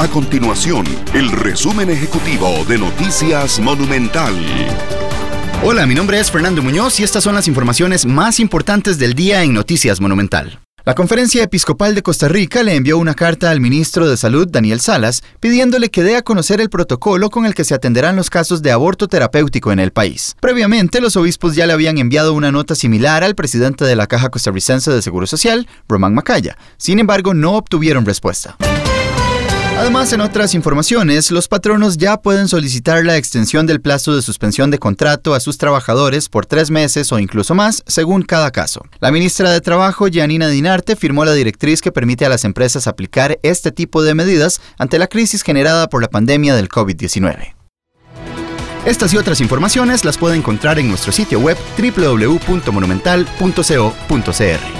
A continuación, el resumen ejecutivo de Noticias Monumental. Hola, mi nombre es Fernando Muñoz y estas son las informaciones más importantes del día en Noticias Monumental. La Conferencia Episcopal de Costa Rica le envió una carta al ministro de Salud, Daniel Salas, pidiéndole que dé a conocer el protocolo con el que se atenderán los casos de aborto terapéutico en el país. Previamente, los obispos ya le habían enviado una nota similar al presidente de la Caja Costarricense de Seguro Social, Román Macaya. Sin embargo, no obtuvieron respuesta. Además, en otras informaciones, los patronos ya pueden solicitar la extensión del plazo de suspensión de contrato a sus trabajadores por tres meses o incluso más, según cada caso. La ministra de Trabajo, Janina Dinarte, firmó la directriz que permite a las empresas aplicar este tipo de medidas ante la crisis generada por la pandemia del COVID-19. Estas y otras informaciones las puede encontrar en nuestro sitio web www.monumental.co.cr.